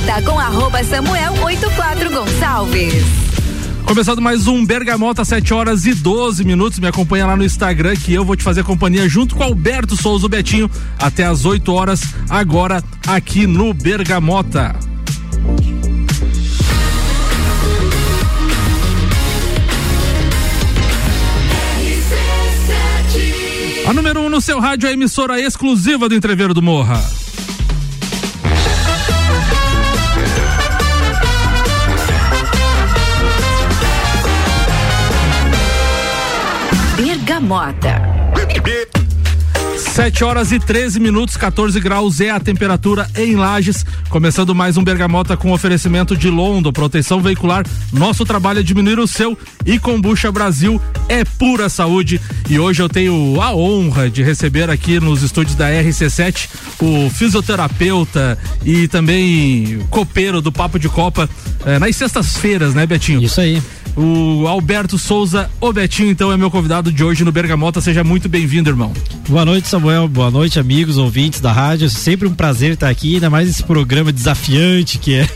Bergamota com arroba Samuel 84 Gonçalves. Começando mais um Bergamota, 7 horas e 12 minutos. Me acompanha lá no Instagram que eu vou te fazer companhia junto com Alberto Souza Betinho até as 8 horas, agora aqui no Bergamota. A número 1 um no seu rádio é a emissora exclusiva do Entreveiro do Morra. Bergamota. 7 horas e 13 minutos, 14 graus é a temperatura em Lages. Começando mais um Bergamota com oferecimento de Londo, proteção veicular. Nosso trabalho é diminuir o seu e Combucha Brasil é pura saúde. E hoje eu tenho a honra de receber aqui nos estúdios da RC7 o fisioterapeuta e também copeiro do Papo de Copa eh, nas sextas-feiras, né, Betinho? Isso aí. O Alberto Souza, o Betinho, então, é meu convidado de hoje no Bergamota. Seja muito bem-vindo, irmão. Boa noite, Samuel. Boa noite, amigos, ouvintes da rádio. Sempre um prazer estar aqui, ainda mais esse programa desafiante que é.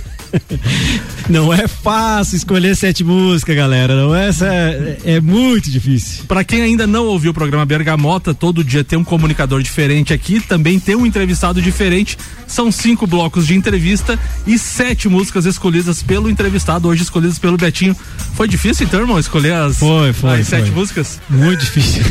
Não é fácil escolher sete músicas, galera. Não é, é, é muito difícil. Para quem ainda não ouviu o programa Bergamota, todo dia tem um comunicador diferente aqui, também tem um entrevistado diferente. São cinco blocos de entrevista e sete músicas escolhidas pelo entrevistado, hoje escolhidas pelo Betinho. Foi difícil, então, irmão, escolher as, foi, foi, as foi. sete músicas? Muito difícil.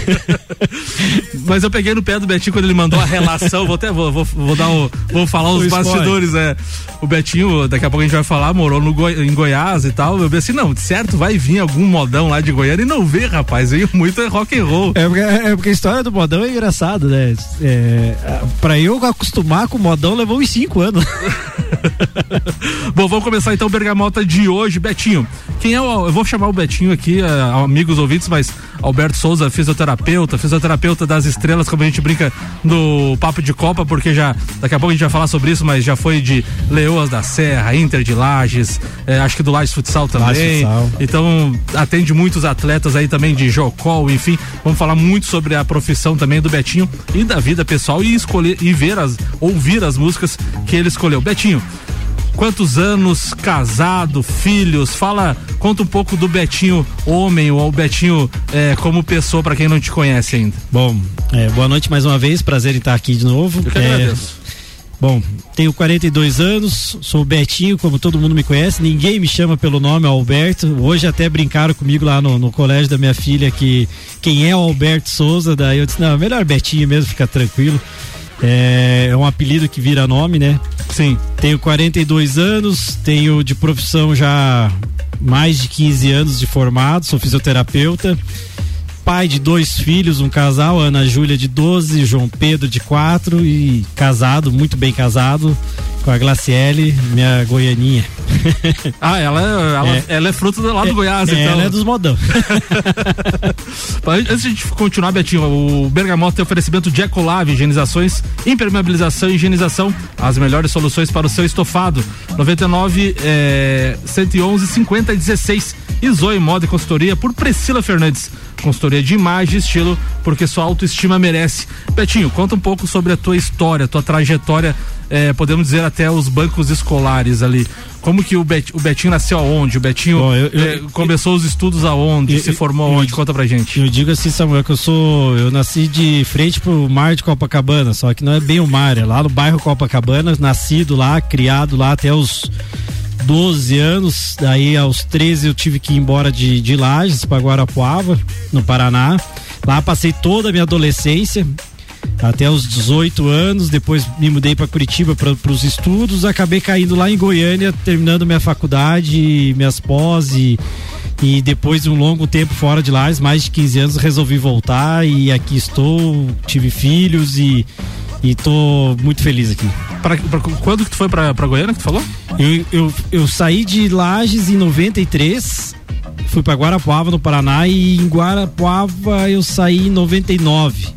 Mas eu peguei no pé do Betinho quando ele mandou a relação. vou até vou, vou, vou dar o, vou falar os bastidores. É. O Betinho, daqui a pouco a gente vai falar, morou no Goi em Goiás e tal. Eu pensei, assim, não, certo, vai vir algum modão lá de Goiânia e não vê, rapaz. Veio muito rock and roll. É porque, é porque a história do modão é engraçado, né? É, pra eu acostumar com o modão levou uns cinco anos. Bom, vamos começar então o Bergamota de hoje. Betinho, quem é o. Eu vou chamar o Betinho aqui, uh, amigos ouvintes, mas Alberto Souza, fisioterapeuta, fisioterapeuta das estrelas, como a gente brinca no Papo de Copa, porque já. Daqui a pouco a gente vai falar sobre isso, mas já foi de Leoas da Serra, Inter de Lages, eh, acho que do Lages Futsal também. Lages Futsal. Então, atende muitos atletas aí também de Jocol, enfim. Vamos falar muito sobre a profissão também do Betinho e da vida pessoal e escolher e ver as, ouvir as músicas que ele escolheu. Betinho, quantos anos casado, filhos, fala, conta um pouco do Betinho homem ou o Betinho é, como pessoa para quem não te conhece ainda. Bom, é, boa noite mais uma vez, prazer em estar aqui de novo. Eu que agradeço. Bom, tenho 42 anos, sou Betinho, como todo mundo me conhece. Ninguém me chama pelo nome Alberto. Hoje até brincaram comigo lá no, no colégio da minha filha que quem é o Alberto Souza. Daí eu disse: não, melhor Betinho mesmo, fica tranquilo. É, é um apelido que vira nome, né? Sim. Tenho 42 anos, tenho de profissão já mais de 15 anos de formado, sou fisioterapeuta pai de dois filhos, um casal, Ana Júlia de 12, João Pedro de 4 e casado, muito bem casado, com a Glaciele, minha goianinha. ah, ela, ela, é, ela é fruto do lado do Goiás, é, então. Ela é dos modão. Antes de a gente continuar, Betinho, o Bergamota tem oferecimento de Ecolave, higienizações, impermeabilização e higienização, as melhores soluções para o seu estofado. 99 é, 111 50 16 e Zoe Moda e Consultoria por Priscila Fernandes. Consultoria de imagem e estilo, porque sua autoestima merece. Betinho, conta um pouco sobre a tua história, tua trajetória, é, podemos dizer até os bancos escolares ali. Como que o, Bet, o Betinho nasceu aonde? O Betinho Bom, eu, eu, é, começou eu, os estudos aonde? se formou aonde? Conta pra gente. Eu digo assim, Samuel, que eu sou. Eu nasci de frente pro mar de Copacabana, só que não é bem o mar, é lá no bairro Copacabana, nascido lá, criado lá até os 12 anos, daí aos 13 eu tive que ir embora de, de Lages para Guarapuava, no Paraná. Lá passei toda a minha adolescência, até os 18 anos, depois me mudei para Curitiba para os estudos, acabei caindo lá em Goiânia, terminando minha faculdade, minhas pós e, e depois de um longo tempo fora de Lages, mais de 15 anos, resolvi voltar e aqui estou, tive filhos e e tô muito feliz aqui. Pra, pra, quando que tu foi pra, pra Goiânia que tu falou? Eu, eu, eu saí de Lages em 93, fui pra Guarapuava no Paraná e em Guarapuava eu saí em 99.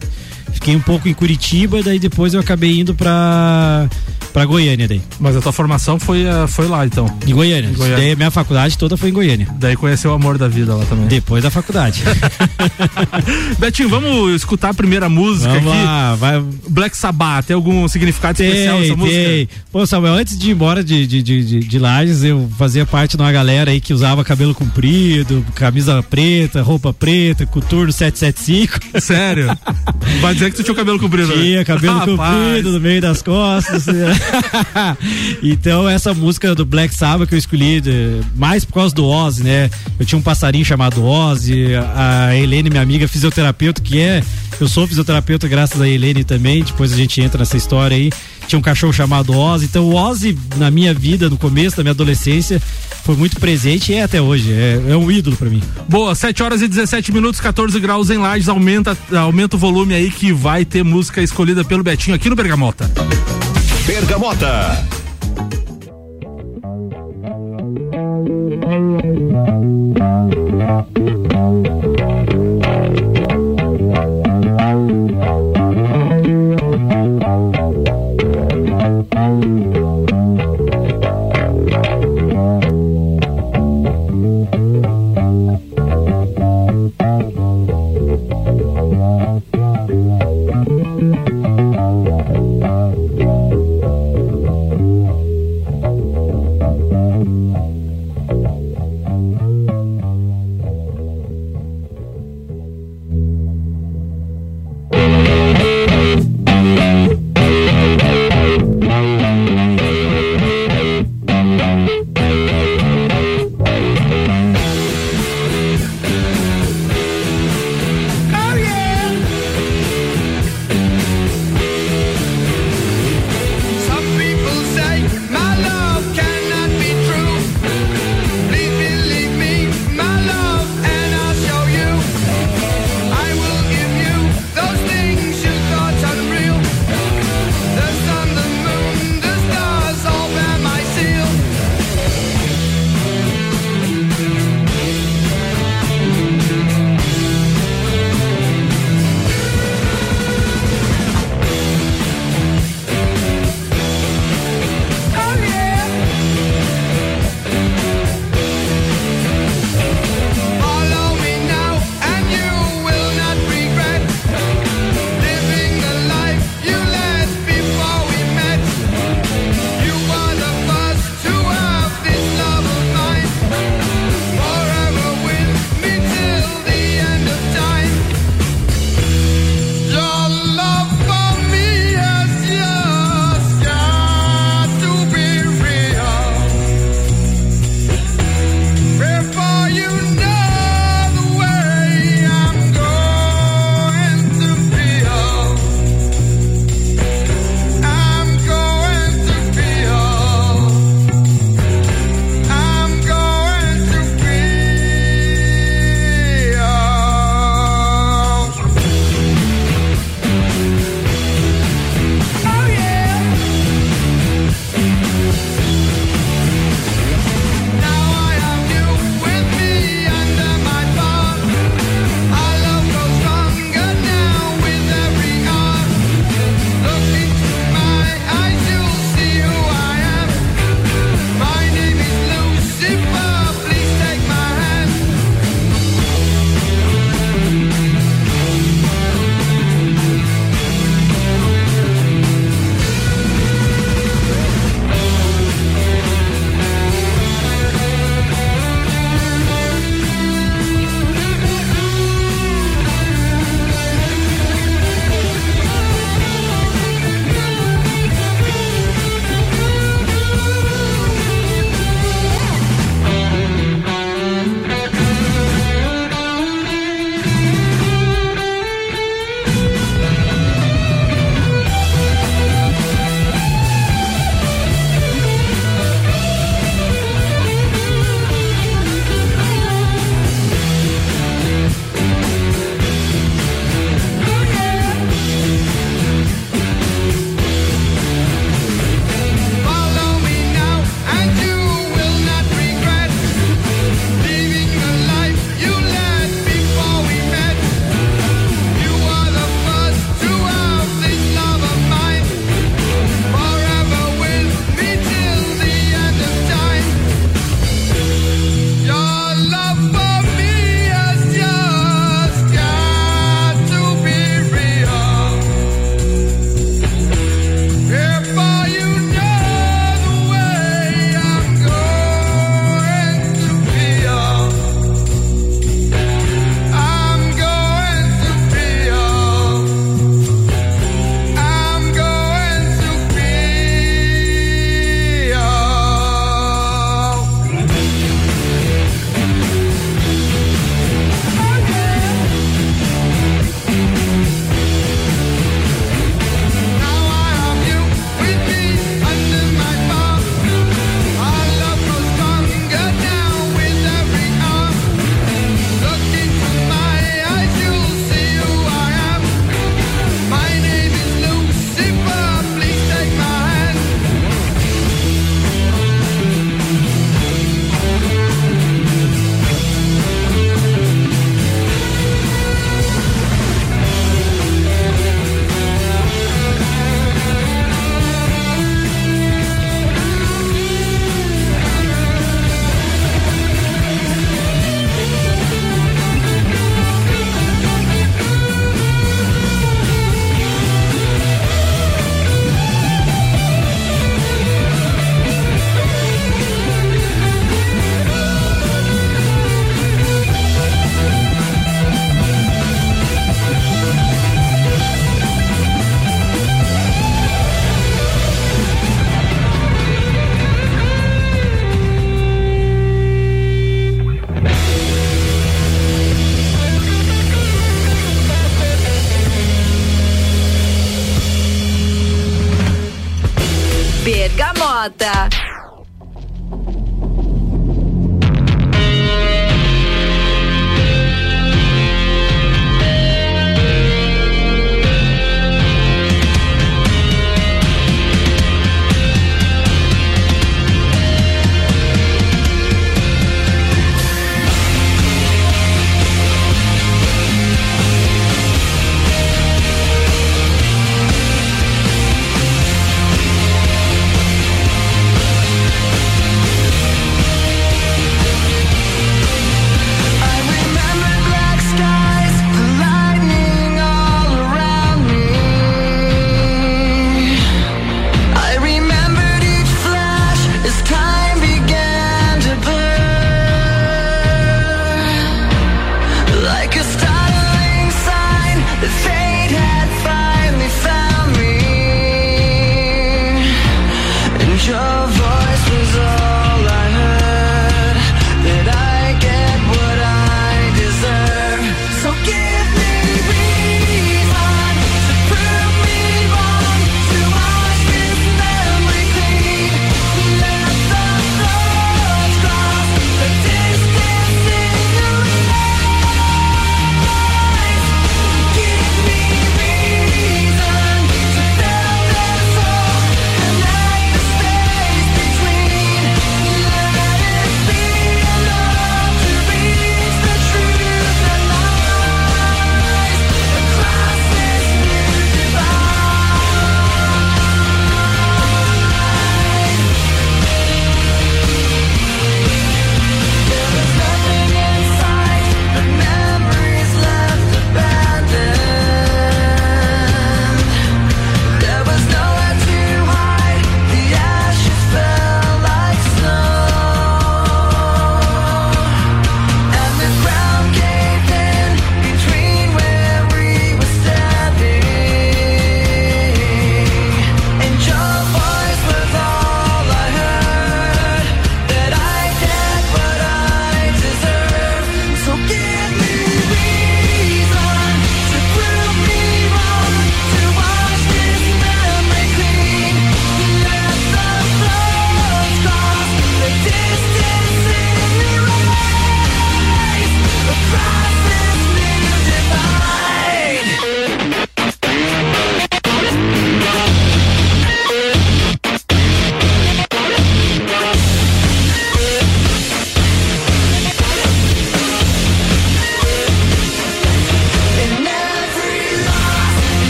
Fiquei um pouco em Curitiba, daí depois eu acabei indo pra pra Goiânia daí. Mas a tua formação foi, uh, foi lá, então? Em Goiânia. Em Goiânia. Daí a minha faculdade toda foi em Goiânia. Daí conheceu o amor da vida lá também. Depois da faculdade. Betinho, vamos escutar a primeira música vamos aqui. Lá, vai. Black Sabbath, tem algum significado tem, especial essa música? Tem. Pô, Samuel, antes de ir embora de, de, de, de, de Lages, eu fazia parte de uma galera aí que usava cabelo comprido, camisa preta, roupa preta, coturno 775. Sério? Vai dizer que tu tinha o cabelo comprido, né? Tinha cabelo Rapaz. comprido no meio das costas. então, essa música do Black Sabbath que eu escolhi, de, mais por causa do Ozzy, né? Eu tinha um passarinho chamado Ozzy, a Helene, minha amiga fisioterapeuta, que é. Eu sou fisioterapeuta graças a Helene também, depois a gente entra nessa história aí. Tinha um cachorro chamado Ozzy. Então, o Ozzy, na minha vida, no começo da minha adolescência, foi muito presente e é até hoje. É, é um ídolo para mim. Boa, 7 horas e 17 minutos, 14 graus em Lages. Aumenta, aumenta o volume aí que vai ter música escolhida pelo Betinho aqui no Bergamota. Bergamota.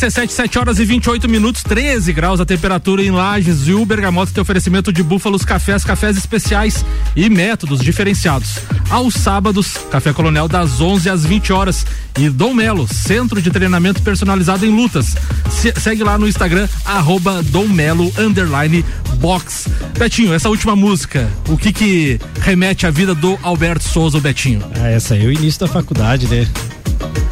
RC7, 7 horas e 28 minutos, 13 graus a temperatura em Lages e o Bergamota tem oferecimento de búfalos cafés, cafés especiais e métodos diferenciados. Aos sábados, Café Coronel das 11 às 20 horas e Dom Melo, centro de treinamento personalizado em lutas. Se, segue lá no Instagram, arroba Dom Melo, underline box. Betinho, essa última música, o que que remete à vida do Alberto Souza, Betinho? Ah, essa aí é o início da faculdade, né?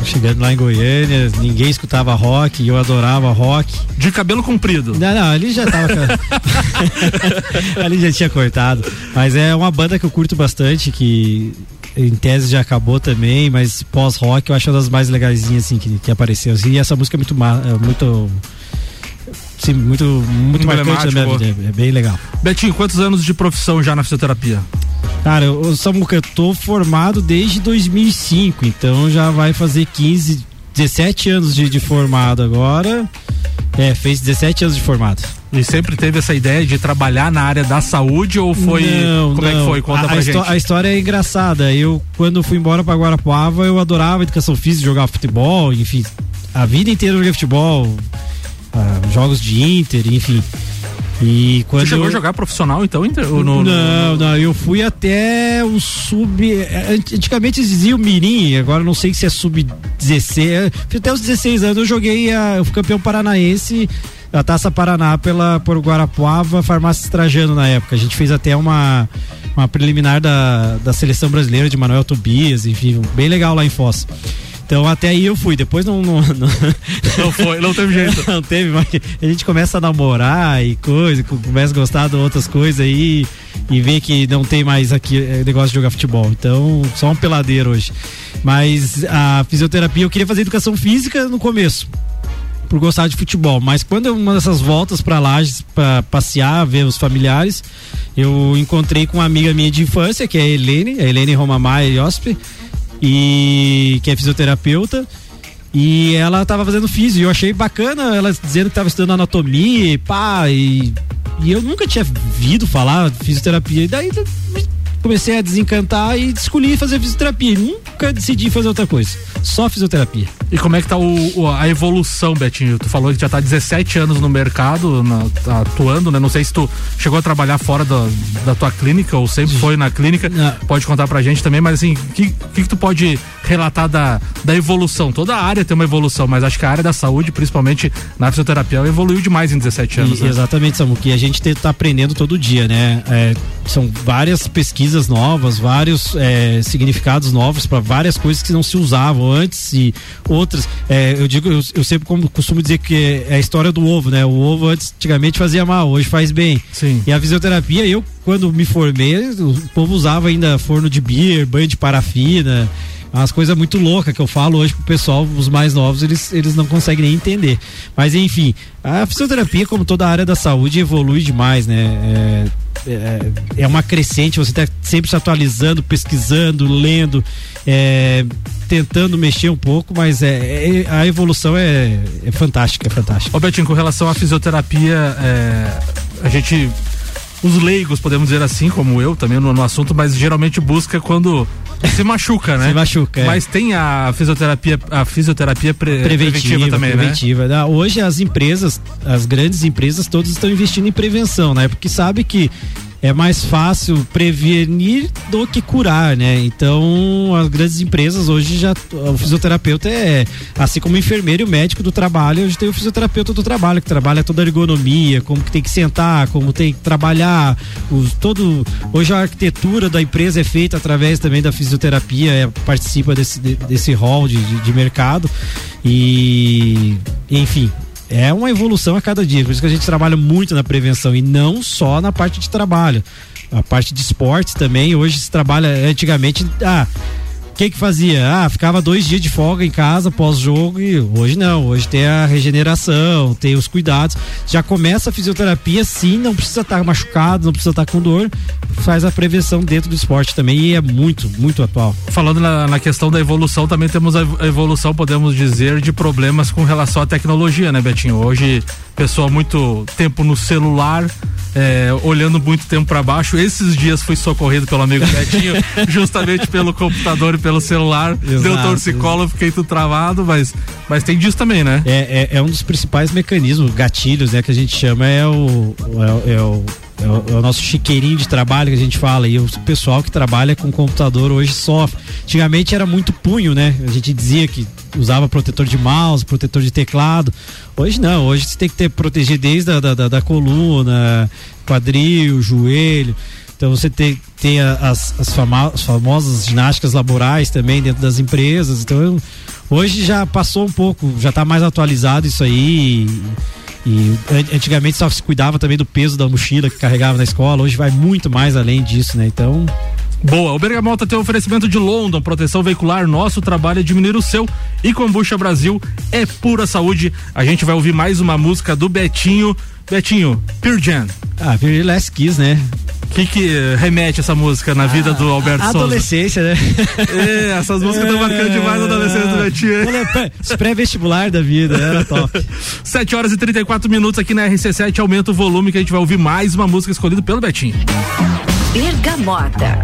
Chegando lá em Goiânia, ninguém escutava rock eu adorava rock. De cabelo comprido. Não, não, ali já tava. ali já tinha cortado. Mas é uma banda que eu curto bastante, que em tese já acabou também, mas pós-rock eu acho uma das mais legaisinhas assim que, que apareceu. E essa música é muito. É muito sim, muito, muito marcante na minha vida. É, bem legal. Betinho, quantos anos de profissão já na fisioterapia? Cara, eu, Samuca, eu tô formado desde 2005, então já vai fazer 15, 17 anos de, de formado agora. É, fez 17 anos de formado. E sempre teve essa ideia de trabalhar na área da saúde ou foi. Não, como não. é que foi? Conta a, pra a gente. A história é engraçada. Eu, quando fui embora pra Guarapuava, eu adorava educação física, jogar futebol, enfim. A vida inteira eu joguei futebol, ah, jogos de Inter, enfim. E quando Você chegou eu... a jogar profissional então? No, no, não, não, eu fui até o sub. É, antigamente dizia o Mirim, agora não sei se é sub-16. Até os 16 anos eu joguei, a, eu fui campeão paranaense a Taça Paraná pela por Guarapuava, Farmácia Trajano na época. A gente fez até uma uma preliminar da, da seleção brasileira de Manuel Tobias, enfim, bem legal lá em Foz. Então até aí eu fui, depois não. Não, não, não foi, não teve jeito. não teve, mas a gente começa a namorar e coisa, começa a gostar de outras coisas aí e vê que não tem mais aqui é, negócio de jogar futebol. Então, só um peladeiro hoje. Mas a fisioterapia, eu queria fazer educação física no começo por gostar de futebol. Mas quando uma dessas voltas para Lages para passear, ver os familiares, eu encontrei com uma amiga minha de infância, que é a Helene, a Helene Roma Maia Iospe, e que é fisioterapeuta. E ela estava fazendo físico, e eu achei bacana ela dizendo que estava estudando anatomia e pá, e, e eu nunca tinha ouvido falar fisioterapia. E daí comecei a desencantar e escolhi fazer fisioterapia. Nunca decidi fazer outra coisa. Só fisioterapia. E como é que tá o, o, a evolução, Betinho? Tu falou que já tá 17 anos no mercado, na, tá atuando, né? Não sei se tu chegou a trabalhar fora da, da tua clínica ou sempre foi na clínica. Não. Pode contar pra gente também, mas assim, o que, que, que tu pode relatar da, da evolução? Toda a área tem uma evolução, mas acho que a área da saúde, principalmente na fisioterapia, evoluiu demais em 17 anos. E, né? Exatamente, Samu, que a gente tá aprendendo todo dia, né? É, são várias pesquisas novas, vários é, significados novos para várias coisas que não se usavam antes e outras. É, eu digo, eu, eu, sempre como costumo dizer que é a história do ovo, né? O ovo antes, antigamente fazia mal, hoje faz bem. Sim. E a fisioterapia, eu quando me formei, o povo usava ainda forno de beer, banho de parafina umas coisas muito loucas que eu falo hoje pro pessoal, os mais novos, eles, eles não conseguem nem entender. Mas enfim, a fisioterapia, como toda a área da saúde, evolui demais, né? É, é, é uma crescente, você está sempre se atualizando, pesquisando, lendo, é, tentando mexer um pouco, mas é, é a evolução é, é fantástica, é fantástica. Ô Betinho, com relação à fisioterapia, é, a gente os leigos, podemos dizer assim, como eu também no, no assunto, mas geralmente busca quando se machuca, né? Se machuca. É. Mas tem a fisioterapia, a fisioterapia pre preventiva, preventiva, também, né? preventiva. né? Hoje as empresas, as grandes empresas, todas estão investindo em prevenção, né? Porque sabe que é mais fácil prevenir do que curar, né? Então, as grandes empresas hoje já o fisioterapeuta é assim como o enfermeiro e o médico do trabalho, hoje tem o fisioterapeuta do trabalho que trabalha toda a ergonomia, como que tem que sentar, como tem que trabalhar, os, todo hoje a arquitetura da empresa é feita através também da fisioterapia, é, participa desse desse rol de, de, de mercado e enfim, é uma evolução a cada dia. Por isso que a gente trabalha muito na prevenção e não só na parte de trabalho. A parte de esportes também, hoje se trabalha antigamente. Ah, que que fazia? Ah, ficava dois dias de folga em casa pós-jogo e hoje não, hoje tem a regeneração, tem os cuidados, já começa a fisioterapia sim, não precisa estar machucado, não precisa estar com dor, faz a prevenção dentro do esporte também e é muito, muito atual. Falando na, na questão da evolução, também temos a evolução, podemos dizer, de problemas com relação à tecnologia, né, Betinho? Hoje, pessoa muito tempo no celular, é, olhando muito tempo para baixo. Esses dias fui socorrido pelo amigo Betinho, justamente pelo computador e pelo celular. Exato, Deu torcicolo, fiquei tudo travado, mas, mas tem disso também, né? É, é, é, um dos principais mecanismos, gatilhos, né, que a gente chama é o, é, é o é o, é o, nosso chiqueirinho de trabalho que a gente fala. E o pessoal que trabalha com computador hoje sofre. Antigamente era muito punho, né? A gente dizia que usava protetor de mouse, protetor de teclado. Hoje não, hoje você tem que ter proteger desde a da, da, da coluna, quadril, joelho Então você tem, tem as, as, as famosas ginásticas laborais também dentro das empresas. Então eu, hoje já passou um pouco, já está mais atualizado isso aí. E, e, antigamente só se cuidava também do peso da mochila que carregava na escola, hoje vai muito mais além disso, né? Então Boa, o Bergamota tem um oferecimento de London, proteção veicular, nosso trabalho é diminuir o seu e Combucha Brasil é pura saúde. A gente vai ouvir mais uma música do Betinho. Betinho, Pure Jam. Ah, Pure Last Kiss, né? O que, que remete essa música na vida do Alberto a Souza? Adolescência, né? É, essas músicas estão é, marcando demais a adolescência do Betinho. Os pré-vestibular da vida, era top. 7 horas e 34 minutos aqui na RC7, aumenta o volume que a gente vai ouvir mais uma música escolhida pelo Betinho. Bergamota.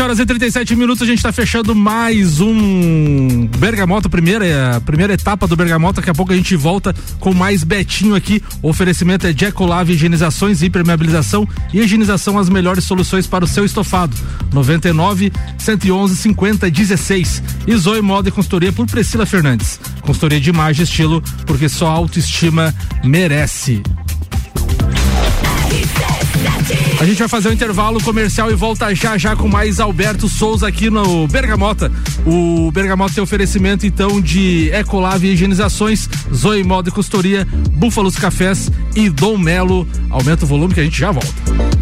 Horas e 37 minutos, a gente está fechando mais um Bergamota, primeira, primeira etapa do Bergamota. Daqui a pouco a gente volta com mais Betinho aqui. O oferecimento é Jecolave Higienizações, Impermeabilização e Higienização, as melhores soluções para o seu estofado. 99 111 50 16. E Zoe Moda e Consultoria por Priscila Fernandes. Consultoria de imagem e estilo, porque só autoestima merece. A gente vai fazer um intervalo comercial e volta já já com mais Alberto Souza aqui no Bergamota. O Bergamota tem oferecimento então de Ecolave Higienizações, Zoe Moda e Costoria, Búfalos Cafés e Dom Melo. Aumenta o volume que a gente já volta.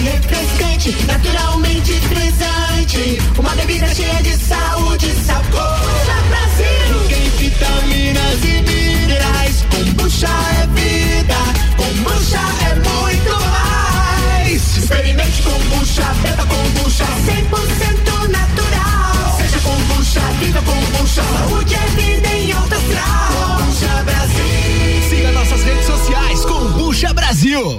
refrescante, naturalmente frisante. Uma bebida cheia de saúde e sabor. Brasil! Tem vitaminas e minerais. Kombucha é vida. Kombucha é muito mais. Experimente kombucha, beba kombucha. 100% natural. Seja kombucha, viva kombucha. Saúde é vida em alta astral. Kombucha Brasil. Siga nossas redes sociais, Kombucha Brasil.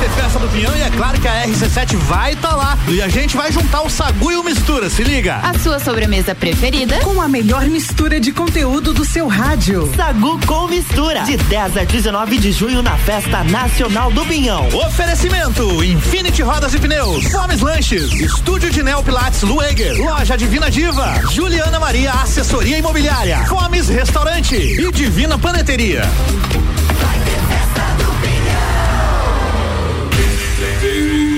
Ter festa do Pinhão e é claro que a RC7 vai estar tá lá. E a gente vai juntar o Sagu e o Mistura, se liga. A sua sobremesa preferida? Com a melhor mistura de conteúdo do seu rádio. Sagu com Mistura. De 10 a 19 de junho na Festa Nacional do Pinhão. Oferecimento: Infinity Rodas e Pneus. Fomes Lanches. Estúdio de Neo Pilates Lueger. Loja Divina Diva. Juliana Maria Assessoria Imobiliária. Fomes Restaurante. E Divina Paneteria. baby.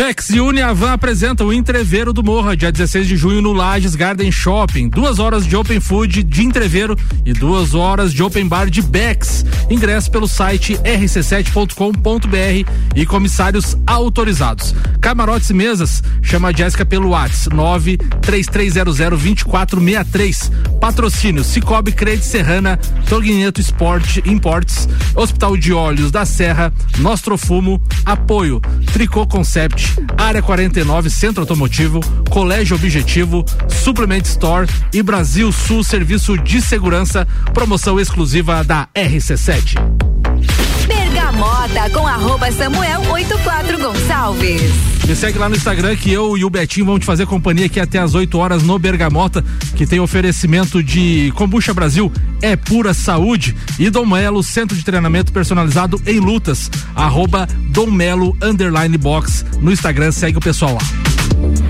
Bex e Uniavan apresentam o Entreveiro do Morra, dia 16 de junho no Lages Garden Shopping. Duas horas de Open Food de Entreveiro e duas horas de Open Bar de Bex. Ingresso pelo site rc7.com.br e comissários autorizados. Camarotes e mesas, chama a Jéssica pelo WhatsApp 933002463. Patrocínio Cicobi Credit Serrana, Torguineto Sport Imports, Hospital de Olhos da Serra, Nostrofumo, Apoio, Tricô Concept, Área 49 Centro Automotivo, Colégio Objetivo, Suplement Store e Brasil Sul Serviço de Segurança, promoção exclusiva da RC7. Bergamota com arroba Samuel 84 Gonçalves. Me segue lá no Instagram que eu e o Betinho vamos te fazer companhia aqui até as 8 horas no Bergamota, que tem oferecimento de Kombucha Brasil, é pura saúde. E Dom Melo, centro de treinamento personalizado em lutas. Arroba Dom Melo underline box no Instagram, segue o pessoal lá.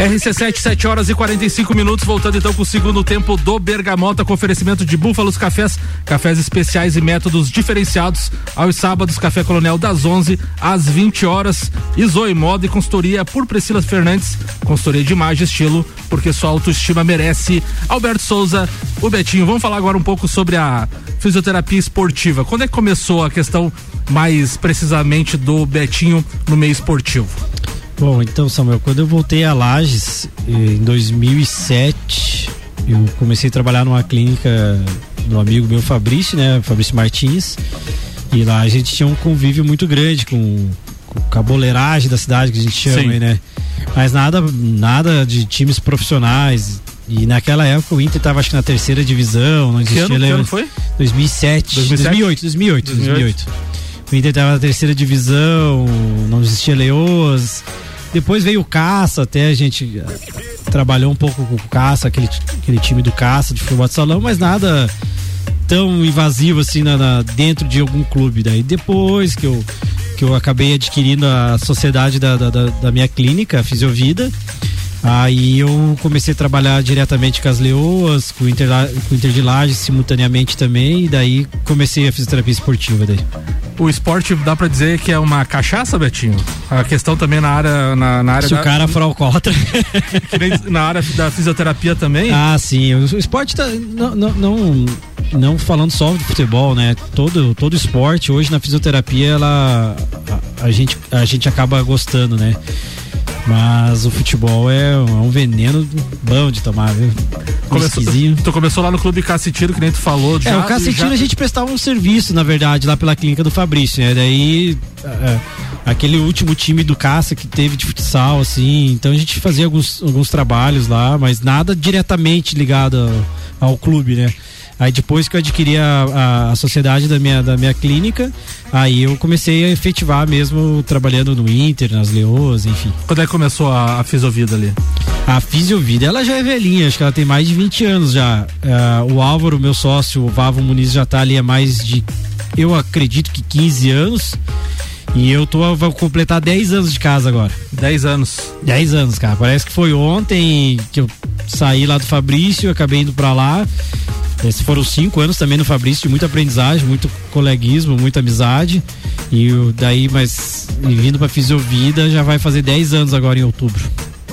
RC7, 7 horas e 45 minutos, voltando então com o segundo tempo do Bergamota, com oferecimento de Búfalos Cafés, cafés especiais e métodos diferenciados. Aos sábados, Café Coronel das 11 às 20 horas. Zoe Moda e consultoria por Priscila Fernandes, consultoria de imagem e estilo, porque sua autoestima merece. Alberto Souza, o Betinho, vamos falar agora um pouco sobre a fisioterapia esportiva. Quando é que começou a questão mais precisamente do Betinho no meio esportivo? Bom, então, Samuel, quando eu voltei a Lages em 2007, eu comecei a trabalhar numa clínica do amigo meu Fabrício, né? Fabrício Martins. E lá a gente tinha um convívio muito grande com, com a boleiragem da cidade que a gente chama, aí, né? Mas nada, nada de times profissionais. E naquela época o Inter estava acho que na terceira divisão, não existia ano- que ano foi? 2007, 2007? 2008, 2008, 2008. 2008. O Inter estava na terceira divisão, não existia Leoas. Depois veio o Caça, até a gente eh, trabalhou um pouco com o Caça, aquele, aquele time do Caça de futebol de salão, mas nada tão invasivo assim na, na- dentro de algum clube. Daí depois que eu, que eu acabei adquirindo a sociedade da, da, da- minha clínica, a Fisiovida, aí eu comecei a trabalhar diretamente com as leoas, com o Inter, com Inter de Lages simultaneamente também, e daí comecei a fisioterapia esportiva daí. O esporte dá pra dizer que é uma cachaça, Betinho? A questão também na área na, na área Se da, o cara for alcoólatra. na área da fisioterapia também. Ah, sim. O esporte tá. Não, não, não, não falando só de futebol, né? Todo, todo esporte, hoje na fisioterapia, ela. A, a gente, a gente acaba gostando, né? Mas o futebol é, um- é um veneno bom de tomar, viu? Começou, tu começou lá no Clube Cacetiro, que nem tu falou. É, já- o Cacetino já- a gente prestava um serviço, na verdade, lá pela clínica do Fabrício, né? Daí, é, aquele último time do Caça que teve de futsal, assim, então a gente fazia alguns, alguns trabalhos lá, mas nada diretamente ligado ao, ao clube, né? Aí depois que eu adquiri a, a, a sociedade da minha, da minha clínica, aí eu comecei a efetivar mesmo trabalhando no Inter, nas Leoas, enfim. Quando é que começou a, a Fisovida ali? A Fisiovida, ela já é velhinha, acho que ela tem mais de 20 anos já. Ah, o Álvaro, meu sócio, o Vavo Muniz, já tá ali há mais de, eu acredito que 15 anos. E eu tô, vou completar 10 anos de casa agora. 10 anos. 10 anos, cara. Parece que foi ontem que eu saí lá do Fabrício, acabei indo pra lá. Esses foram cinco anos também no Fabrício, de muita aprendizagem, muito coleguismo, muita amizade. E daí, mas vindo pra Fisiovida, já vai fazer 10 anos agora em outubro.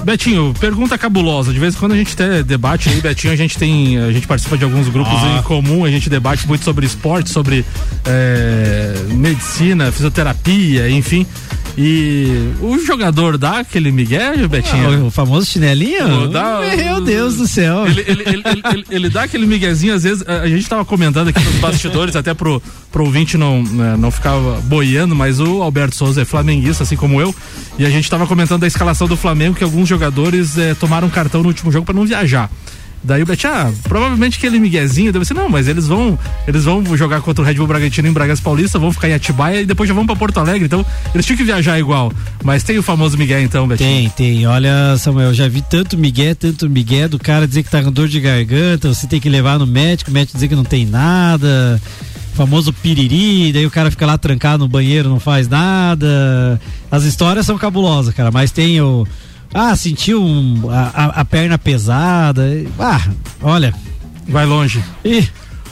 Betinho, pergunta cabulosa. De vez em quando a gente até debate aí, Betinho, a gente tem. A gente participa de alguns grupos Ah. em comum, a gente debate muito sobre esporte, sobre é, medicina, fisioterapia, enfim. E o jogador dá aquele Miguel, Betinho? Ah, o famoso chinelinho? Dá, Meu Deus do céu. Ele, ele, ele, ele, ele dá aquele miguezinho, às vezes, a, a gente tava comentando aqui nos bastidores, até pro, pro ouvinte não, né, não ficar boiando, mas o Alberto Souza é flamenguista, assim como eu, e a gente tava comentando da escalação do Flamengo que alguns jogadores eh, tomaram cartão no último jogo para não viajar. Daí o Betinho, ah, provavelmente aquele miguezinho deve ser, não, mas eles vão eles vão jogar contra o Red Bull Bragantino em Bragas Paulista, vão ficar em Atibaia e depois já vão para Porto Alegre, então eles tinham que viajar igual. Mas tem o famoso Miguel então, Betinho? Tem, tem. Olha, Samuel, já vi tanto Miguel, tanto Miguel do cara dizer que tá com dor de garganta, você tem que levar no médico, o médico dizer que não tem nada. Famoso piriri, daí o cara fica lá trancado no banheiro, não faz nada. As histórias são cabulosas, cara, mas tem o ah, sentiu um, a, a, perna pesada. Ah, olha. Vai longe. Ih.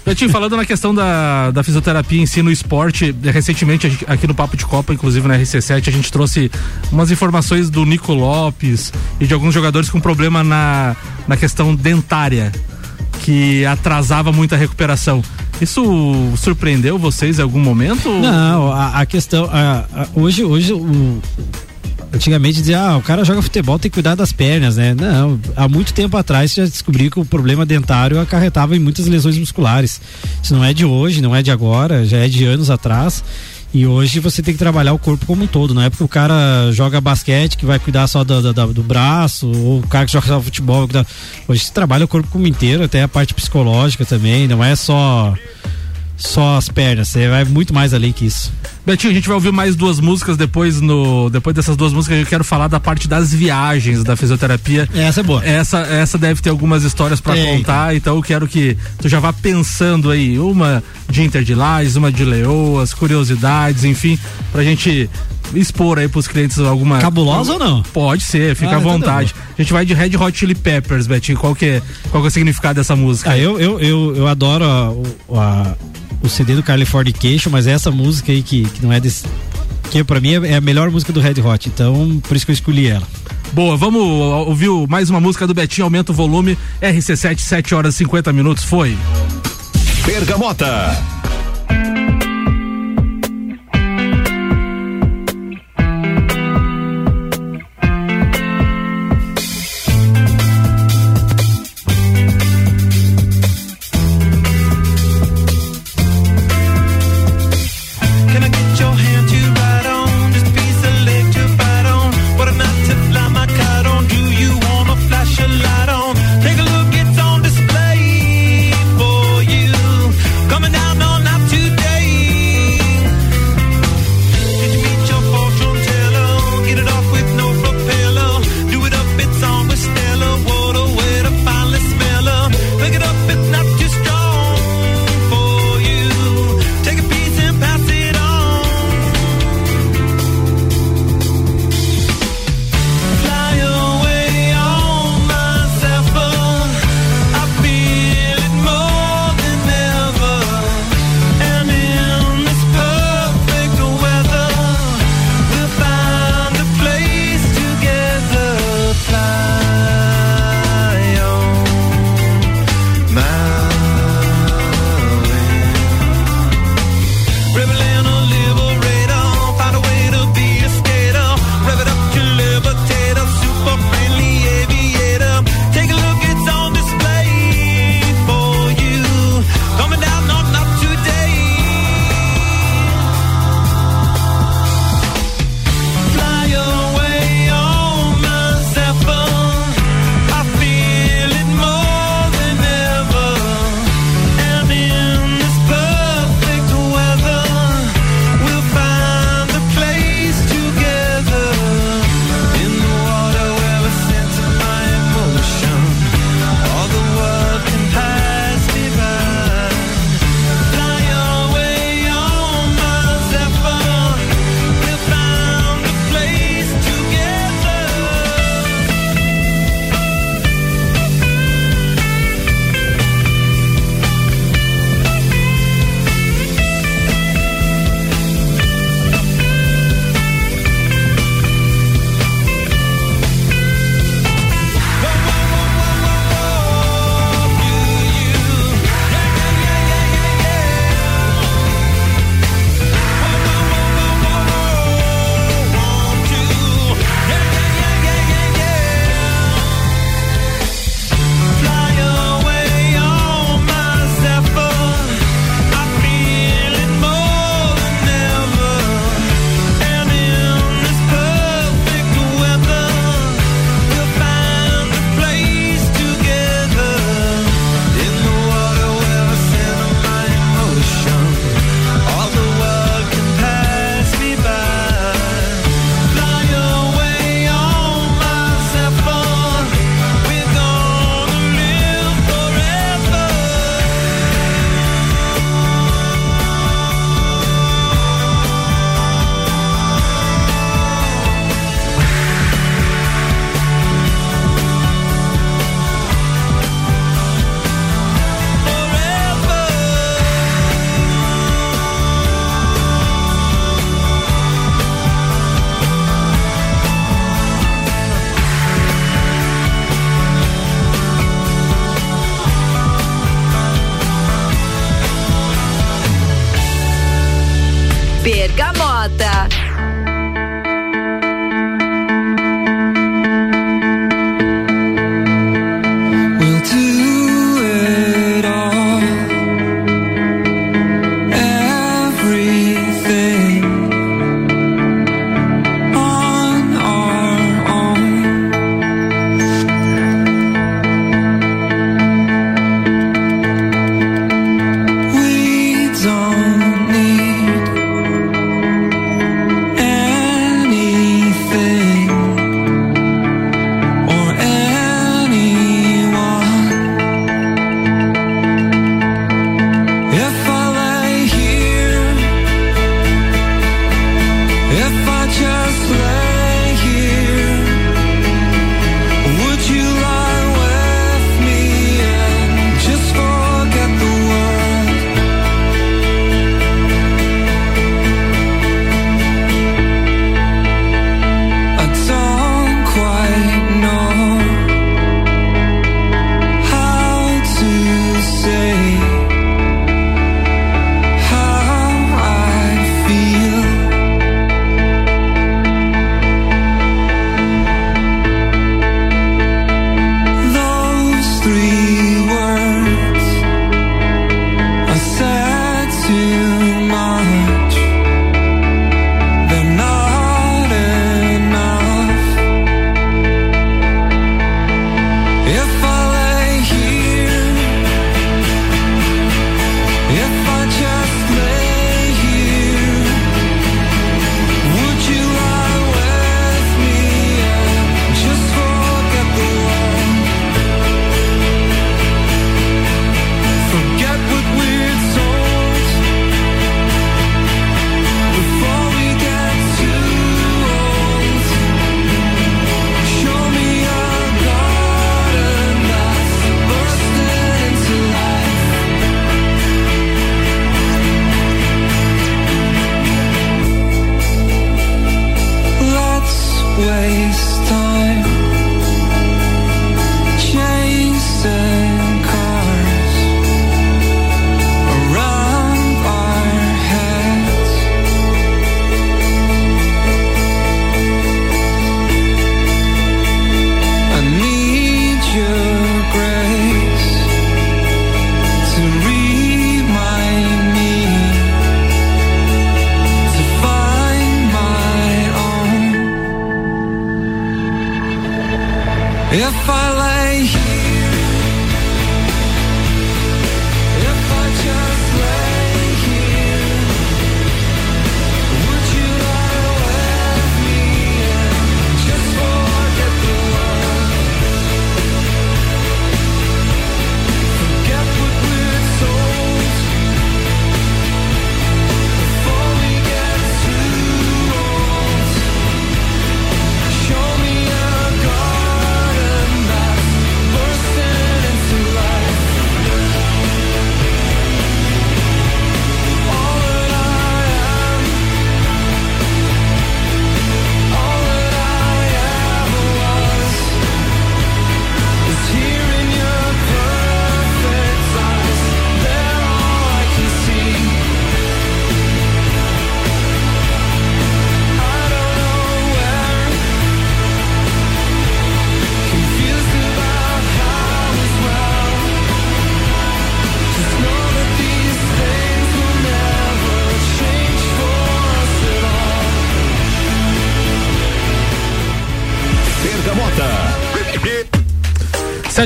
Betinho, falando na questão da, da fisioterapia em si no esporte, recentemente gente, aqui no Papo de Copa, inclusive na RC7, a gente trouxe umas informações do Nico Lopes e de alguns jogadores com problema na, na questão dentária, que atrasava muito a recuperação. Isso surpreendeu vocês em algum momento? Não, a, a questão. A, a, hoje, hoje o, Antigamente dizia, ah, o cara joga futebol, tem que cuidar das pernas, né? Não, há muito tempo atrás já descobri que o problema dentário acarretava em muitas lesões musculares. Isso não é de hoje, não é de agora, já é de anos atrás. E hoje você tem que trabalhar o corpo como um todo. Não é porque o cara joga basquete que vai cuidar só do, do, do braço, ou o cara que joga só futebol. Hoje você trabalha o corpo como inteiro, até a parte psicológica também. Não é só só as pernas, você vai muito mais além que isso. Betinho, a gente vai ouvir mais duas músicas depois no depois dessas duas músicas eu quero falar da parte das viagens da fisioterapia. Essa é boa. Essa essa deve ter algumas histórias para contar, então eu quero que tu já vá pensando aí, uma de Inter de Lages, uma de Leoas, curiosidades, enfim, pra gente expor aí pros clientes alguma. Cabulosa ou não? Pode ser, fica ah, à então tá vontade. Então a gente vai de Red Hot Chili Peppers, Betinho. Qual que é, qual que é o significado dessa música? Ah, eu, eu, eu, eu adoro a, a o CD do Californication, mas é essa música aí que, que não é desse. Que pra mim é, é a melhor música do Red Hot, então por isso que eu escolhi ela. Boa, vamos ouvir mais uma música do Betinho, aumenta o volume. RC7, 7 horas e 50 minutos, foi. Bergamota.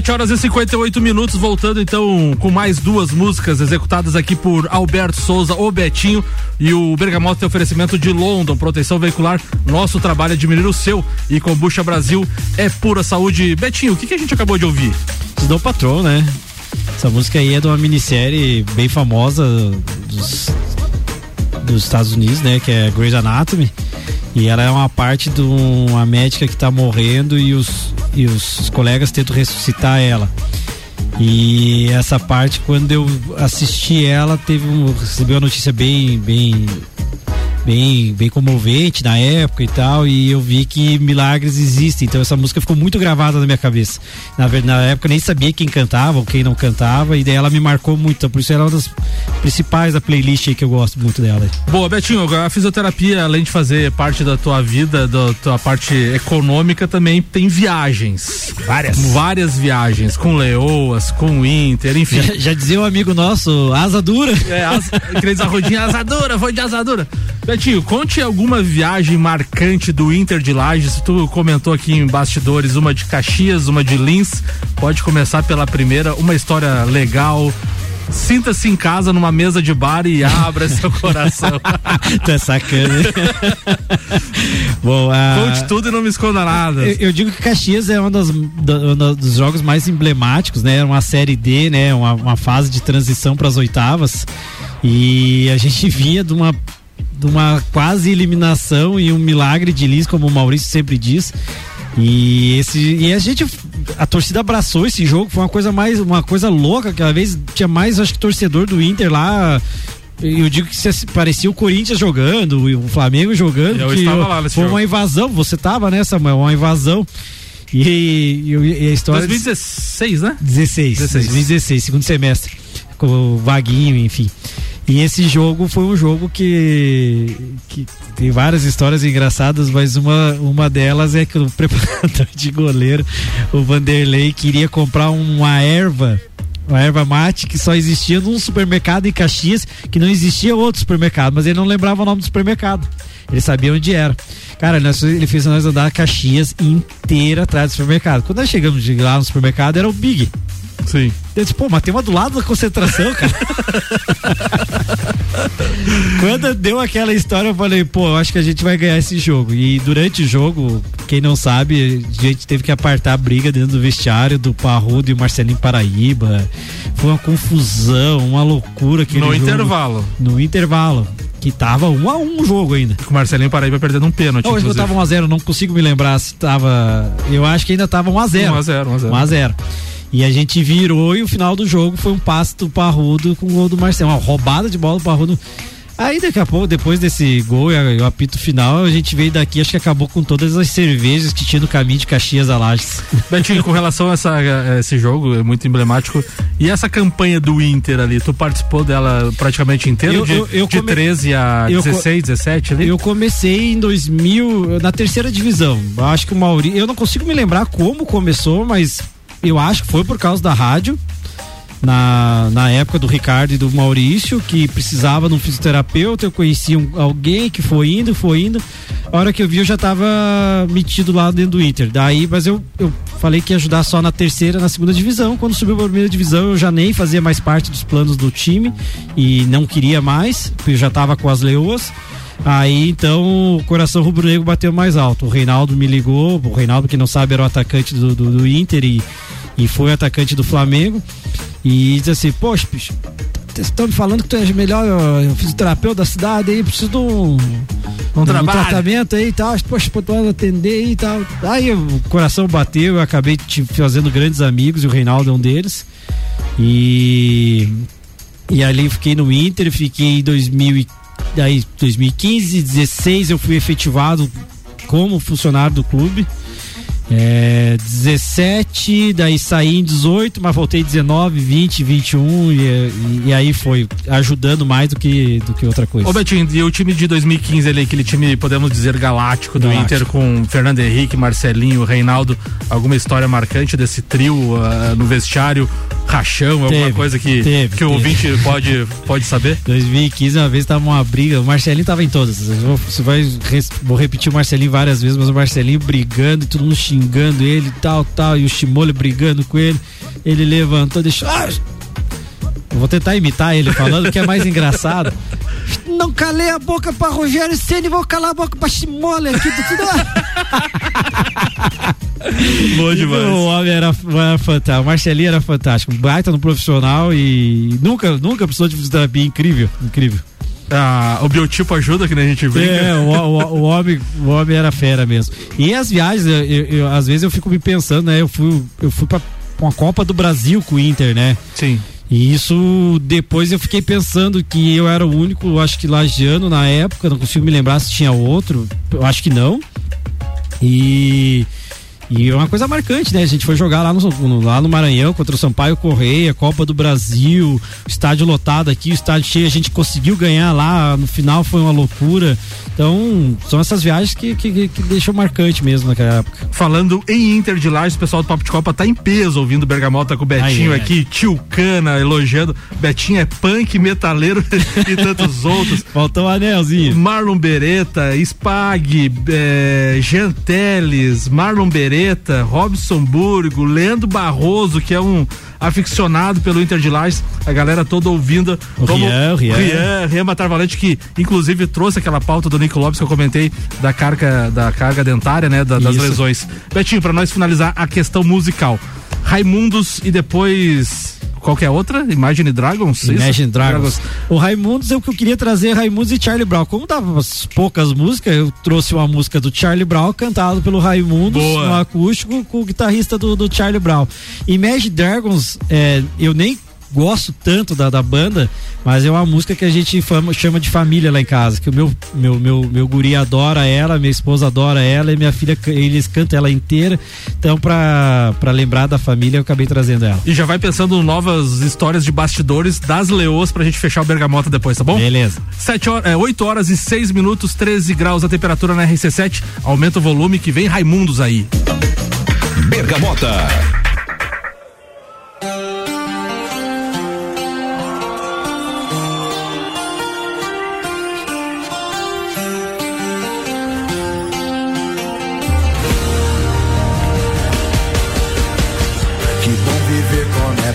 7 horas e 58 minutos, voltando então com mais duas músicas executadas aqui por Alberto Souza, o Betinho. E o Bergamota tem oferecimento de London, proteção veicular. Nosso trabalho é diminuir o seu. E Combucha Brasil é pura saúde. Betinho, o que, que a gente acabou de ouvir? Snow Patrol, né? Essa música aí é de uma minissérie bem famosa dos, dos Estados Unidos, né? Que é Grey's Anatomy. E ela é uma parte de uma médica que tá morrendo e os, e os colegas tentam ressuscitar ela. E essa parte, quando eu assisti ela, teve um, uma notícia bem, bem, bem, bem comovente na época e tal, e eu vi que milagres existem. Então essa música ficou muito gravada na minha cabeça. Na verdade, na época eu nem sabia quem cantava ou quem não cantava, e daí ela me marcou muito. Então, por isso ela é uma das principais da playlist aí que eu gosto muito dela. Boa, Betinho, a fisioterapia, além de fazer parte da tua vida, da tua parte econômica, também tem viagens. Várias. Várias viagens, com Leoas, com Inter, enfim. Já, já dizia um amigo nosso, asa dura. É, asa, aqueles arrodinhos, asa dura, foi de asa dura. Betinho, conte alguma viagem marcante do Inter de Lages. Tu comentou aqui em bastidores uma de Caxias, uma de Lins. Pode começar pela primeira, uma história legal. Sinta-se em casa numa mesa de bar e abra seu coração. tu é sacana. Bom, a... Conte tudo e não me esconda nada. Eu, eu digo que Caxias é um dos, do- um dos jogos mais emblemáticos, né? Uma série D, né? Uma, uma fase de transição para as oitavas. E a gente vinha de uma de uma quase eliminação e um milagre de Liz, como o Maurício sempre diz. E esse e a gente a torcida abraçou esse jogo, foi uma coisa mais uma coisa louca, aquela vez tinha mais acho que torcedor do Inter lá eu digo que parecia o Corinthians jogando, o Flamengo jogando. Eu estava lá nesse foi jogo. uma invasão. Você tava nessa, uma invasão. E, e- e a história. 2016, né? 16, 16. 2016, segundo semestre. Com o Vaguinho, enfim. E esse jogo foi um jogo que, que tem várias histórias engraçadas, mas uma, uma delas é que o preparador de goleiro, o Vanderlei, queria comprar uma erva, uma erva mate que só existia num supermercado em Caxias, que não existia outro supermercado, mas ele não lembrava o nome do supermercado. Ele sabia onde era. Cara, nós- ele fez nós andar a Caxias inteira atrás do supermercado. Quando nós chegamos lá no supermercado, era o Big. Sim. Eu disse, pô, mas tem uma do lado da concentração, cara. Quando deu aquela história, eu falei, pô, eu acho que a gente vai ganhar esse jogo. E durante o jogo, quem não sabe, a gente teve que apartar a briga dentro do vestiário do Parrudo e o Marcelinho Paraíba. Foi uma confusão, uma loucura No jogo. intervalo. No intervalo. Que tava um a um o jogo ainda. Com o Marcelinho Paraíba perdendo um pênalti. Hoje eu tava 1x0, não consigo me lembrar se tava. Eu acho que ainda tava 1x0. 1x0, 1x0. 1x0. E a gente virou e o final do jogo foi um passe do Parrudo com o gol do Marcelo. Uma roubada de bola do Parrudo. Aí daqui a pouco, depois desse gol e o apito final, a gente veio daqui, acho que acabou com todas as cervejas que tinha no caminho de Caxias a Lages. Betinho, com relação a, essa, a esse jogo, é muito emblemático. E essa campanha do Inter ali, tu participou dela praticamente inteira? Eu- de, eu- eu de come- 13 a eu co- 16, 17 ali? Eu comecei em 2000, na terceira divisão. Acho que o Mauri, eu não consigo me lembrar como começou, mas eu acho que foi por causa da rádio. Na, na época do Ricardo e do Maurício, que precisava de um fisioterapeuta, eu conhecia um- alguém que foi indo, foi indo. A hora que eu vi, eu já tava metido lá dentro do Inter. Daí, mas eu, eu falei que ia ajudar só na terceira, na segunda divisão. Quando subiu pra primeira divisão, eu já nem fazia mais parte dos planos do time e não queria mais, porque eu já tava com as leoas. Aí então o coração rubro-negro bateu mais alto. O Reinaldo me ligou, o Reinaldo, que não sabe, era o atacante do, do, do Inter e, e foi atacante do Flamengo. E disse assim: Poxa, bicho, estão me falando que tu és o melhor ó, fisioterapeuta da cidade aí, preciso de um, Um trabalho. tratamento aí e tal. Poxa, vai atender aí e tal. Aí o coração bateu, eu acabei te- fazendo grandes amigos e o Reinaldo é um deles. E e ali fiquei no Inter, fiquei em 2000 e, daí 2015, 16 eu fui efetivado como funcionário do clube. É, 17, daí saí em 18, mas voltei 19, 20, 21 e, e, e aí foi ajudando mais do que, do que outra coisa. Ô Betinho, e o time de 2015 ali, aquele time, podemos dizer, galáctico do Galáctico. Inter com Fernando Henrique, Marcelinho, Reinaldo, alguma história marcante desse trio ah, no vestiário, rachão, alguma Teve, coisa que, teve, que o teve. ouvinte pode, pode saber? 2015, uma vez tava uma briga, o Marcelinho tava em todas. Vou, você vai, vou repetir o Marcelinho várias vezes, mas o Marcelinho brigando e todo mundo xingando ele e tal, tal, e o Chimolho brigando com ele. Ele levantou, deixou. Ah, vou tentar imitar ele falando, que é mais engraçado. Não calei a boca pra Rogério Ceni, vou calar a boca pra Chimolho aqui. Tudo... Bom demais. O homem era, era fantástico. O Marcelinho era fantástico. Baita no profissional e nunca, nunca precisou de fisioterapia. Incrível, incrível. Ah, o biotipo ajuda, que nem a gente brinca. É, o, o- o homem, o homem era fera mesmo. E as viagens, eu- eu- eu- às vezes eu fico me pensando, né? Eu fui, eu fui pra uma Copa do Brasil com o Inter, né? Sim. E isso depois eu fiquei pensando que eu era o único, acho que lagiano na época, não consigo me lembrar se tinha outro, eu acho que não. E e é uma coisa marcante, né? A gente foi jogar lá no, no- lá no Maranhão contra o Sampaio Correia, Copa do Brasil, estádio lotado aqui, estádio cheio, a gente conseguiu ganhar lá, no final foi uma loucura. Então, são essas viagens que, que, que deixam marcante mesmo naquela época. Falando em Inter de Lages, o pessoal do Papo de Copa tá em peso ouvindo o Bergamota com o Betinho Ai, ai, aqui, tio Cana elogiando. Betinho é punk, metaleiro e tantos outros. Faltou um anelzinho. Marlon Beretta, Spag, é, Jean Teles, Marlon Beretta, Robson Burgo, Leandro Barroso, que é um aficionado pelo Inter de Lages, a galera toda ouvindo. O Rian, o Rian. Rian, Rian Matar Valente, que inclusive trouxe aquela pauta do Nico Lopes que eu comentei da carga, da carga dentária, né, da- das lesões. Betinho, pra nós finalizar a questão musical. Raimundos e depois qual que é a outra? Imagine Dragons? Imagine Dragons. O Raimundos é o que eu queria trazer, Raimundos e Charlie Brown. Como dava poucas músicas, eu trouxe uma música do Charlie Brown cantado pelo Raimundos Boa. no acústico com o guitarrista do, do Charlie Brown. Imagine Dragons, é, eu nem gosto tanto da, da banda, mas é uma música que a gente fama- chama de família lá em casa, que o meu, meu, meu, meu guri adora ela, minha esposa adora ela e minha filha, eles cantam ela inteira. Então, pra, pra lembrar da família, eu acabei trazendo ela. E já vai pensando novas histórias de bastidores das leoas pra gente fechar o Bergamota depois, tá bom? Beleza. Sete horas, é, 8 horas e 6 minutos, 13 graus a temperatura na RC7. Aumenta o volume que vem Raimundos aí. Bergamota.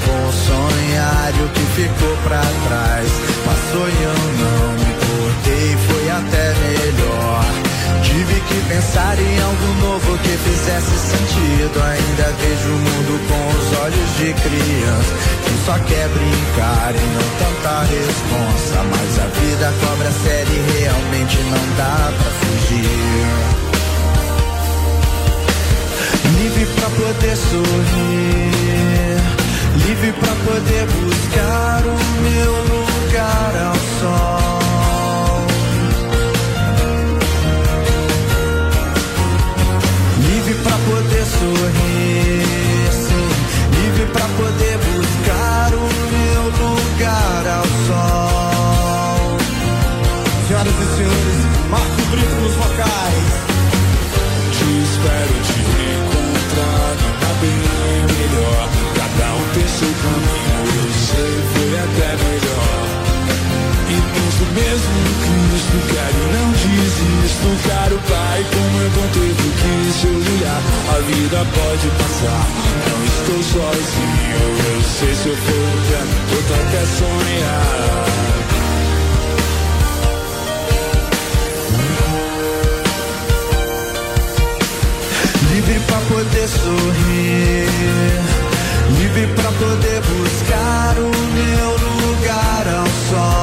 Bom sonhar o que ficou pra trás passou e eu não me importei, foi até melhor. Tive que pensar em algo novo que fizesse sentido. Ainda vejo o mundo com os olhos de criança que só quer brincar e não tanta responsa. Mas a vida cobra série e realmente não dá pra fugir. Livre pra poder sorrir, livre para poder buscar o meu lugar ao sol. Livre para poder sorrir, sim, livre para poder buscar o meu lugar ao sol. Senhoras e senhores, Marco Brito nos vocais. Te espero. Mesmo que isto caro não desisto, caro pai, como é eu contei do que se olhar, a vida pode passar. Não estou sozinho, eu sei se eu for pra até sonhar. Livre pra poder sorrir, livre pra poder buscar o meu lugar ao sol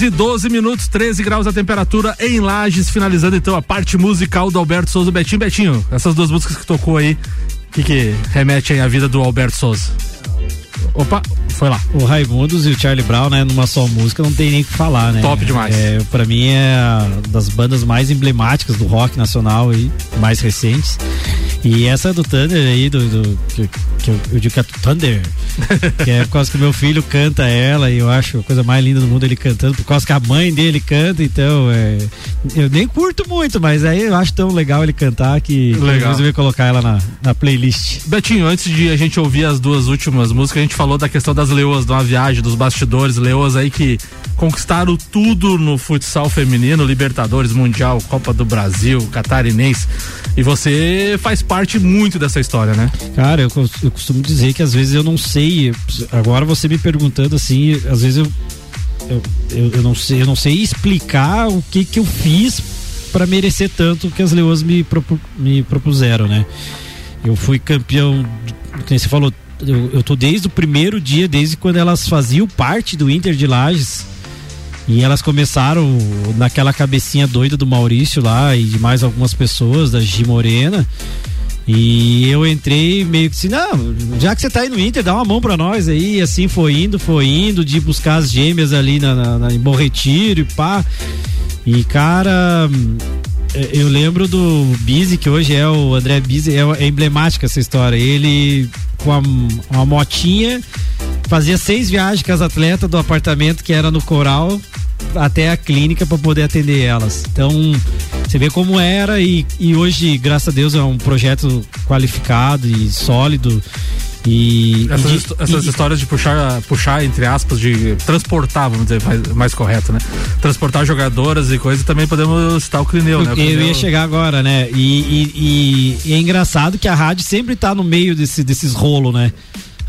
horas e 12 minutos, 13 graus a temperatura em Lages, finalizando então a parte musical do Alberto Souza Betinho. Betinho, essas duas músicas que tocou aí, o que, que remete aí à vida do Alberto Souza? Opa, foi lá. O Raimundos e o Charlie Brown, né, numa só música, não tem nem o que falar, né? Top demais. É, pra mim é das bandas mais emblemáticas do rock nacional aí, mais recentes. E essa do Thunder aí, do, do que, que eu, eu digo que é Thunder, que é por causa que o meu filho canta ela e eu acho a coisa mais linda do mundo ele cantando, por causa que a mãe dele canta, então é, eu nem curto muito, mas aí eu acho tão legal ele cantar que Legal. eu colocar ela na, na playlist. Betinho, antes de a gente ouvir as duas últimas músicas, a gente falou da questão das leoas, de uma viagem, dos bastidores, leoas aí que conquistaram tudo no futsal feminino, Libertadores, Mundial, Copa do Brasil, Catarinense. E você faz parte muito dessa história, né? Cara, eu, eu costumo dizer que às vezes eu não sei. Agora você me perguntando assim, às vezes eu, eu, eu, eu não sei, eu não sei explicar o que que eu fiz para merecer tanto que as leoas me, propu- me propuseram, né? Eu fui campeão, como você falou, eu, eu tô desde o primeiro dia, desde quando elas faziam parte do Inter de Lages. E elas começaram naquela cabecinha doida do Maurício lá e de mais algumas pessoas, da Gi Morena. E eu entrei meio que assim, não, já que você tá aí no Inter, dá uma mão pra nós aí. E assim foi indo, foi indo, de buscar as gêmeas ali na, na, na- em Bom Retiro e pá. E cara, é, eu lembro do Bizi, que hoje é o André Bizi, é, é emblemática essa história. Ele com a, uma motinha fazia seis viagens com as atletas do apartamento que era no Coral até a clínica para poder atender elas. Então, você vê como era e, e hoje, graças a Deus, é um projeto qualificado e sólido. E, Essas, e essas e- histórias de puxar, puxar, entre aspas, de transportar, vamos dizer, mais, mais correto, né? Transportar jogadoras e coisas, também podemos citar o Clineu, né? O Eu ia chegar agora, né? E, e- é engraçado que a rádio sempre tá no meio desse, desses rolos, né?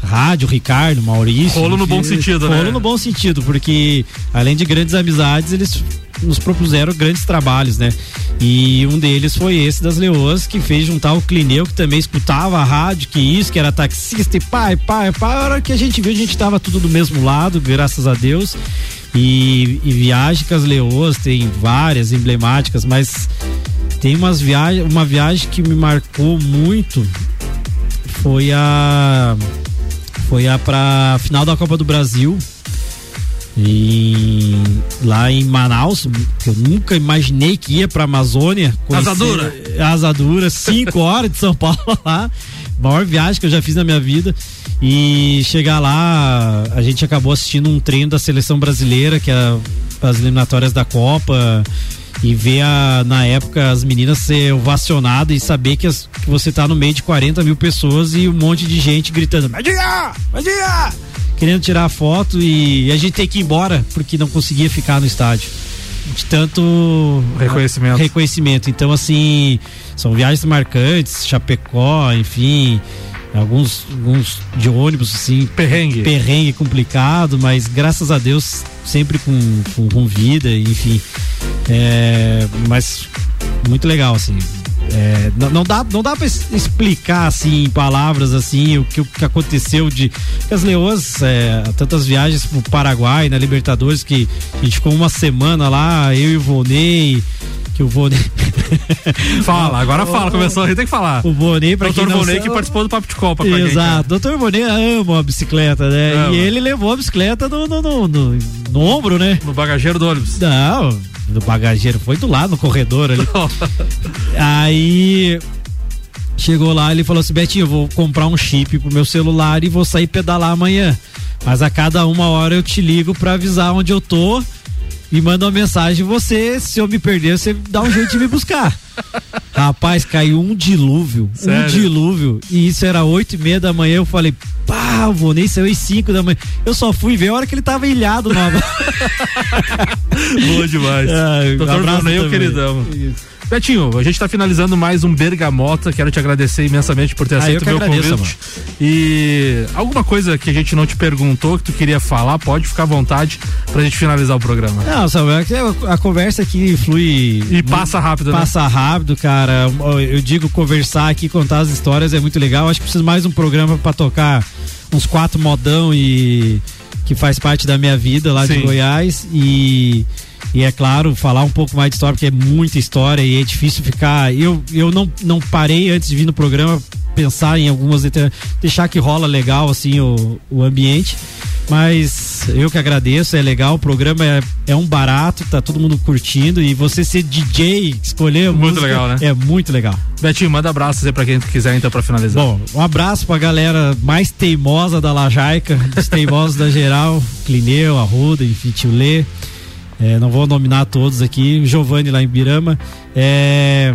Rádio, Ricardo, Maurício. Rolo no bom sentido, né? Rolo no bom sentido, porque além de grandes amizades, eles nos propuseram grandes trabalhos, né? E um deles foi esse das Leoas, que fez juntar o Clineu, que também escutava a rádio, que isso, que era taxista e pai, pai, pai. A hora que a gente viu, a gente tava tudo do mesmo lado, graças a Deus. E, e viagem com as Leoas, tem várias emblemáticas, mas tem umas viagens, uma viagem que me marcou muito foi a foi a pra final da Copa do Brasil e lá em Manaus, que eu nunca imaginei que ia pra Amazônia. Asadura. Asadura, cinco horas de São Paulo lá. Maior viagem que eu já fiz na minha vida. E chegar lá, a gente acabou assistindo um treino da seleção brasileira, que é as eliminatórias da Copa. E ver a, na época as meninas ser ovacionadas e saber que, as- que você tá no meio de 40 mil pessoas e um monte de gente gritando: Madinha! Madinha! Querendo tirar a foto e a gente tem que ir embora porque não conseguia ficar no estádio. De tanto Reconhecimento. reconhecimento. Então, assim, são viagens marcantes, Chapecó, enfim, alguns, alguns de ônibus, assim. Perrengue. Perrengue complicado, mas graças a Deus, sempre com, com, com vida, enfim. É, mas muito legal, assim. É, não, não dá, não dá pra es- explicar assim em palavras assim o que, o que aconteceu de as leoas, é, tantas viagens pro Paraguai, na Libertadores, que a gente ficou uma semana lá, eu e o Vonei, que o Vonei. Fala, agora fala, começou, a gente tem que falar. O Vonei, pra Doutor quem não sabe- que participou do Papo de Copa a gente. né? Exato, doutor Bonet ama a bicicleta, né? Ama. E ele levou a bicicleta no, no, no, no- no ombro, né? No bagageiro do ônibus. Não, no bagageiro, foi do lado, no corredor ali. Aí chegou lá, ele falou assim: Betinho, eu vou comprar um chip pro meu celular e vou sair pedalar amanhã. Mas a cada uma hora eu te ligo pra avisar onde eu tô e manda uma mensagem. Você, se eu me perder, você dá um jeito de me buscar. Rapaz, caiu um dilúvio, um Sério? dilúvio. E isso era oito e meia da manhã. Eu falei, pá, o Vonei saiu às cinco da manhã. Eu só fui ver a hora que ele tava ilhado no Boa demais. É, Doutor Vonei, o queridão. Betinho, a gente tá finalizando mais um Bergamota. Quero te agradecer imensamente por ter Ah, aceito o meu agradeço, convite. E alguma coisa que a gente não te perguntou, que tu queria falar, pode ficar à vontade pra gente finalizar o programa. Não, Samuel, que a conversa aqui flui. E passa rápido, né? Passa rápido, cara. Eu digo conversar aqui, contar as histórias é muito legal. Acho que precisa mais um programa pra tocar uns quatro modão e. que faz parte da minha vida lá Sim. de Goiás e e é claro, falar um pouco mais de história, porque é muita história e é difícil ficar. Eu, eu não, não parei antes de vir no programa pensar em algumas. deixar que rola legal assim o, o ambiente. Mas eu que agradeço, é legal. O programa é, é um barato, tá todo mundo curtindo. E você ser DJ, escolher Muito música, legal, né? É muito legal. Betinho, manda abraços aí pra quem quiser então pra finalizar. Bom, um abraço pra galera mais teimosa da Lajaica, dos teimosos da geral, Clineu, Arruda, enfim, Tio Lê. É, não vou nominar todos aqui, Giovanni lá em Birama. É,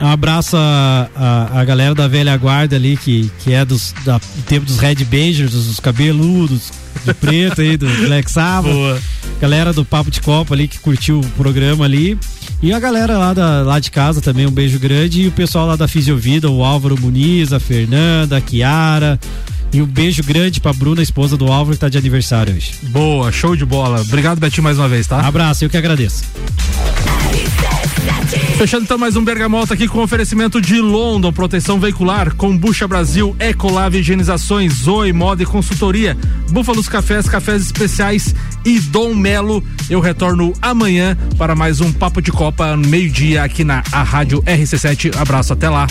um abraço a, a, a galera da velha guarda ali, que, que é dos, da, do tempo dos Red Bangers, dos cabeludos, de preto aí, do Black Sabbath. Boa. Galera do Papo de Copa ali que curtiu o programa ali. E a galera lá, da, lá de casa também, um beijo grande. E o pessoal lá da Fisiovida, o Álvaro Muniz, a Fernanda, a Kiara. E um beijo grande pra Bruna, esposa do Álvaro, que tá de aniversário hoje. Boa, show de bola. Obrigado, Betinho, mais uma vez, tá? Abraço, eu que agradeço. Fechando então mais um Bergamota aqui com oferecimento de London, proteção veicular, Combucha Brasil, Ecolave Higienizações, Zoe Moda e Consultoria, Búfalos Cafés, Cafés Especiais e Dom Melo. Eu retorno amanhã para mais um Papo de Copa, meio-dia aqui na a Rádio RC7. Abraço, até lá.